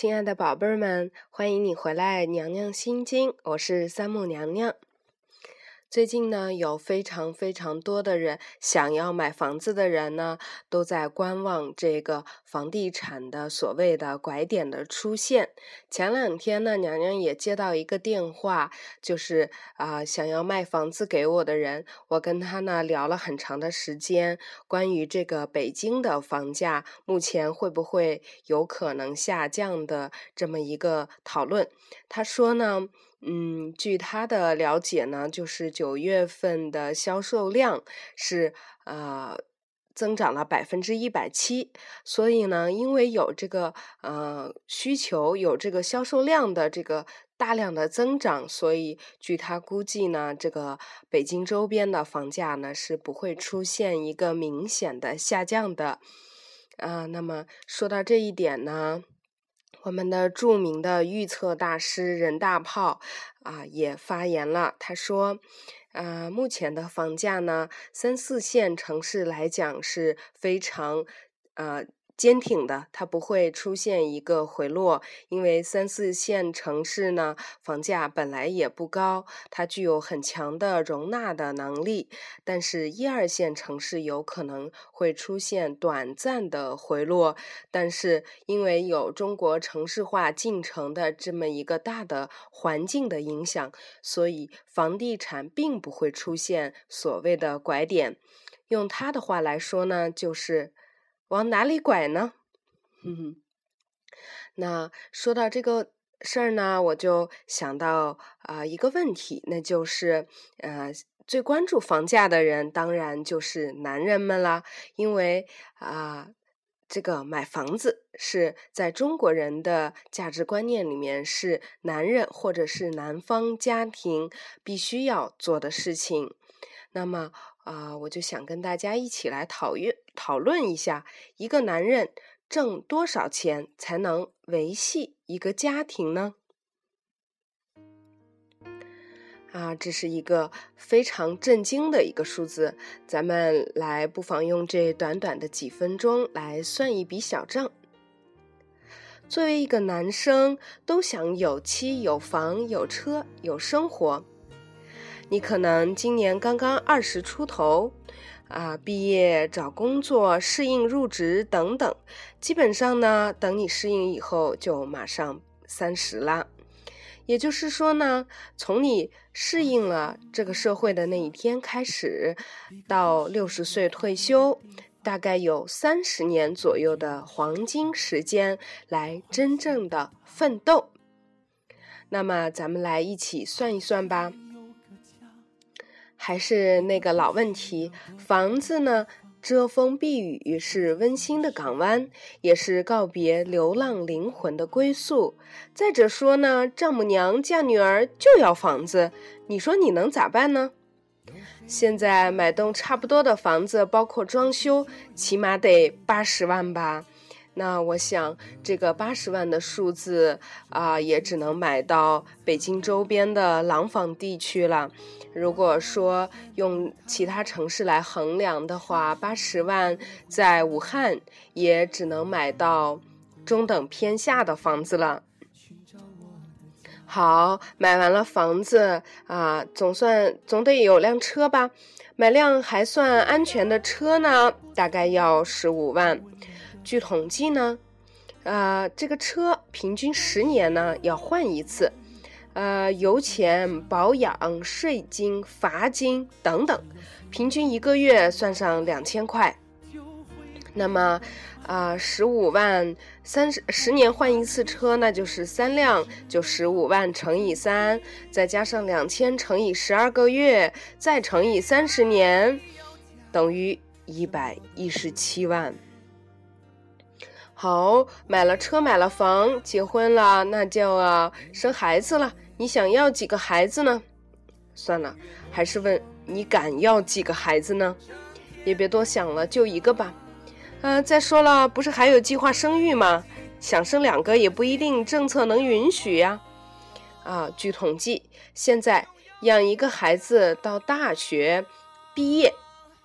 亲爱的宝贝儿们，欢迎你回来，娘娘心经，我是三木娘娘。最近呢，有非常非常多的人想要买房子的人呢，都在观望这个房地产的所谓的拐点的出现。前两天呢，娘娘也接到一个电话，就是啊，想要卖房子给我的人，我跟他呢聊了很长的时间，关于这个北京的房价目前会不会有可能下降的这么一个讨论。他说呢。嗯，据他的了解呢，就是九月份的销售量是呃增长了百分之一百七，所以呢，因为有这个呃需求，有这个销售量的这个大量的增长，所以据他估计呢，这个北京周边的房价呢是不会出现一个明显的下降的。啊，那么说到这一点呢。我们的著名的预测大师任大炮啊也发言了，他说：“呃，目前的房价呢，三四线城市来讲是非常呃。”坚挺的，它不会出现一个回落，因为三四线城市呢，房价本来也不高，它具有很强的容纳的能力。但是，一二线城市有可能会出现短暂的回落，但是因为有中国城市化进程的这么一个大的环境的影响，所以房地产并不会出现所谓的拐点。用他的话来说呢，就是。往哪里拐呢？哼哼，那说到这个事儿呢，我就想到啊一个问题，那就是呃最关注房价的人，当然就是男人们啦，因为啊这个买房子是在中国人的价值观念里面是男人或者是男方家庭必须要做的事情，那么。啊，我就想跟大家一起来讨论讨论一下，一个男人挣多少钱才能维系一个家庭呢？啊，这是一个非常震惊的一个数字，咱们来不妨用这短短的几分钟来算一笔小账。作为一个男生，都想有妻有房有车有生活。你可能今年刚刚二十出头，啊，毕业找工作、适应入职等等，基本上呢，等你适应以后，就马上三十了。也就是说呢，从你适应了这个社会的那一天开始，到六十岁退休，大概有三十年左右的黄金时间来真正的奋斗。那么，咱们来一起算一算吧。还是那个老问题，房子呢，遮风避雨，是温馨的港湾，也是告别流浪灵魂的归宿。再者说呢，丈母娘嫁女儿就要房子，你说你能咋办呢？现在买栋差不多的房子，包括装修，起码得八十万吧。那我想，这个八十万的数字啊，也只能买到北京周边的廊坊地区了。如果说用其他城市来衡量的话，八十万在武汉也只能买到中等偏下的房子了。好，买完了房子啊，总算总得有辆车吧？买辆还算安全的车呢，大概要十五万。据统计呢，呃，这个车平均十年呢要换一次，呃，油钱、保养、税金、罚金等等，平均一个月算上两千块。那么，啊，十五万三十十年换一次车，那就是三辆，就十五万乘以三，再加上两千乘以十二个月，再乘以三十年，等于一百一十七万。好，买了车，买了房，结婚了，那就啊生孩子了。你想要几个孩子呢？算了，还是问你敢要几个孩子呢？也别多想了，就一个吧。嗯，再说了，不是还有计划生育吗？想生两个也不一定政策能允许呀。啊，据统计，现在养一个孩子到大学毕业，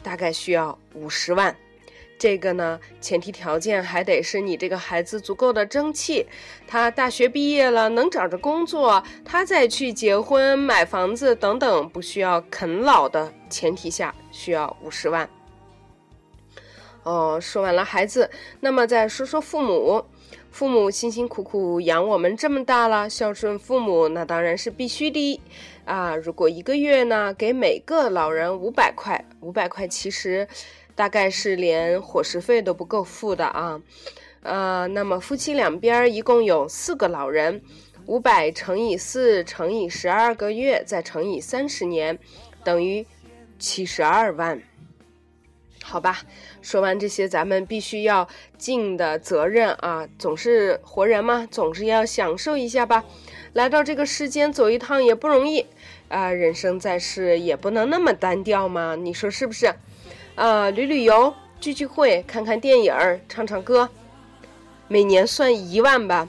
大概需要五十万。这个呢，前提条件还得是你这个孩子足够的争气，他大学毕业了能找着工作，他再去结婚买房子等等，不需要啃老的前提下，需要五十万。哦，说完了孩子，那么再说说父母。父母辛辛苦苦养我们这么大了，孝顺父母那当然是必须的啊！如果一个月呢给每个老人五百块，五百块其实大概是连伙食费都不够付的啊。呃，那么夫妻两边一共有四个老人，五百乘以四乘以十二个月，再乘以三十年，等于七十二万。好吧，说完这些，咱们必须要尽的责任啊！总是活人嘛，总是要享受一下吧。来到这个世间走一趟也不容易啊，人生在世也不能那么单调嘛，你说是不是？呃，旅旅游、聚聚会、看看电影、唱唱歌，每年算一万吧。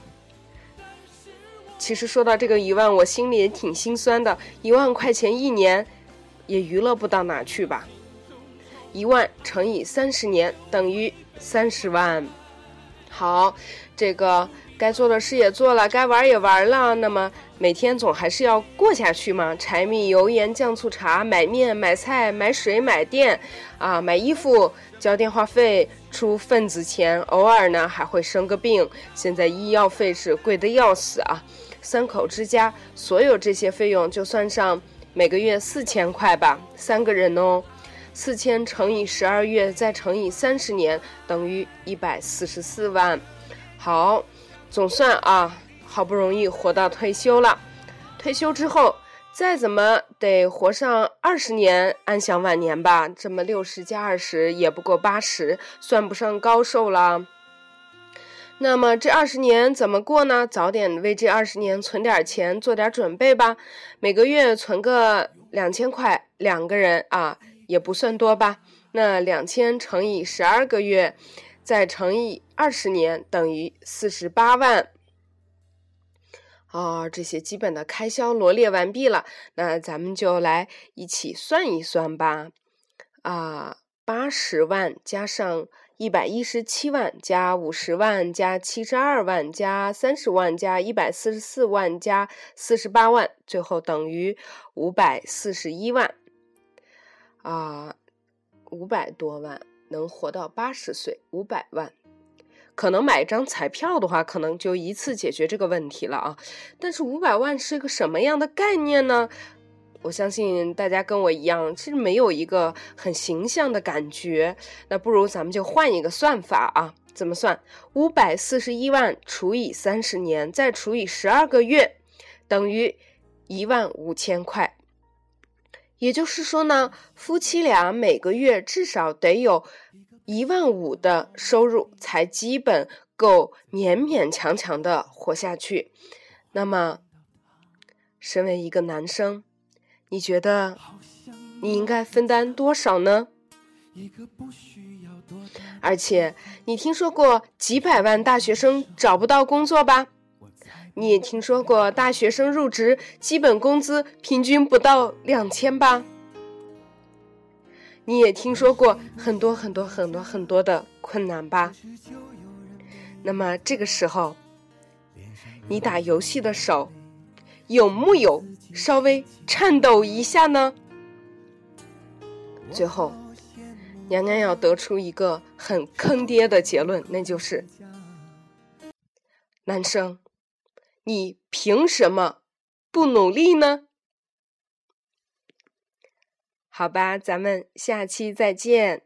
其实说到这个一万，我心里也挺心酸的，一万块钱一年也娱乐不到哪去吧。一万乘以三十年等于三十万。好，这个该做的事也做了，该玩也玩了。那么每天总还是要过下去嘛？柴米油盐酱醋茶，买面买菜买水买电啊，买衣服交电话费出份子钱，偶尔呢还会生个病。现在医药费是贵的要死啊！三口之家所有这些费用就算上每个月四千块吧，三个人哦。四千乘以十二月，再乘以三十年，等于一百四十四万。好，总算啊，好不容易活到退休了。退休之后，再怎么得活上二十年，安享晚年吧。这么六十加二十，也不过八十，算不上高寿了。那么这二十年怎么过呢？早点为这二十年存点钱，做点准备吧。每个月存个两千块，两个人啊。也不算多吧，那两千乘以十二个月，再乘以二十年，等于四十八万。哦，这些基本的开销罗列完毕了，那咱们就来一起算一算吧。啊，八十万加上一百一十七万，加五十万，加七十二万，加三十万，加一百四十四万，加四十八万，最后等于五百四十一万。啊，五百多万能活到八十岁，五百万，可能买一张彩票的话，可能就一次解决这个问题了啊。但是五百万是个什么样的概念呢？我相信大家跟我一样，其实没有一个很形象的感觉。那不如咱们就换一个算法啊？怎么算？五百四十一万除以三十年，再除以十二个月，等于一万五千块。也就是说呢，夫妻俩每个月至少得有一万五的收入，才基本够勉勉强强的活下去。那么，身为一个男生，你觉得你应该分担多少呢？而且，你听说过几百万大学生找不到工作吧？你也听说过大学生入职基本工资平均不到两千吧？你也听说过很多很多很多很多的困难吧？那么这个时候，你打游戏的手有木有稍微颤抖一下呢？最后，娘娘要得出一个很坑爹的结论，那就是男生。你凭什么不努力呢？好吧，咱们下期再见。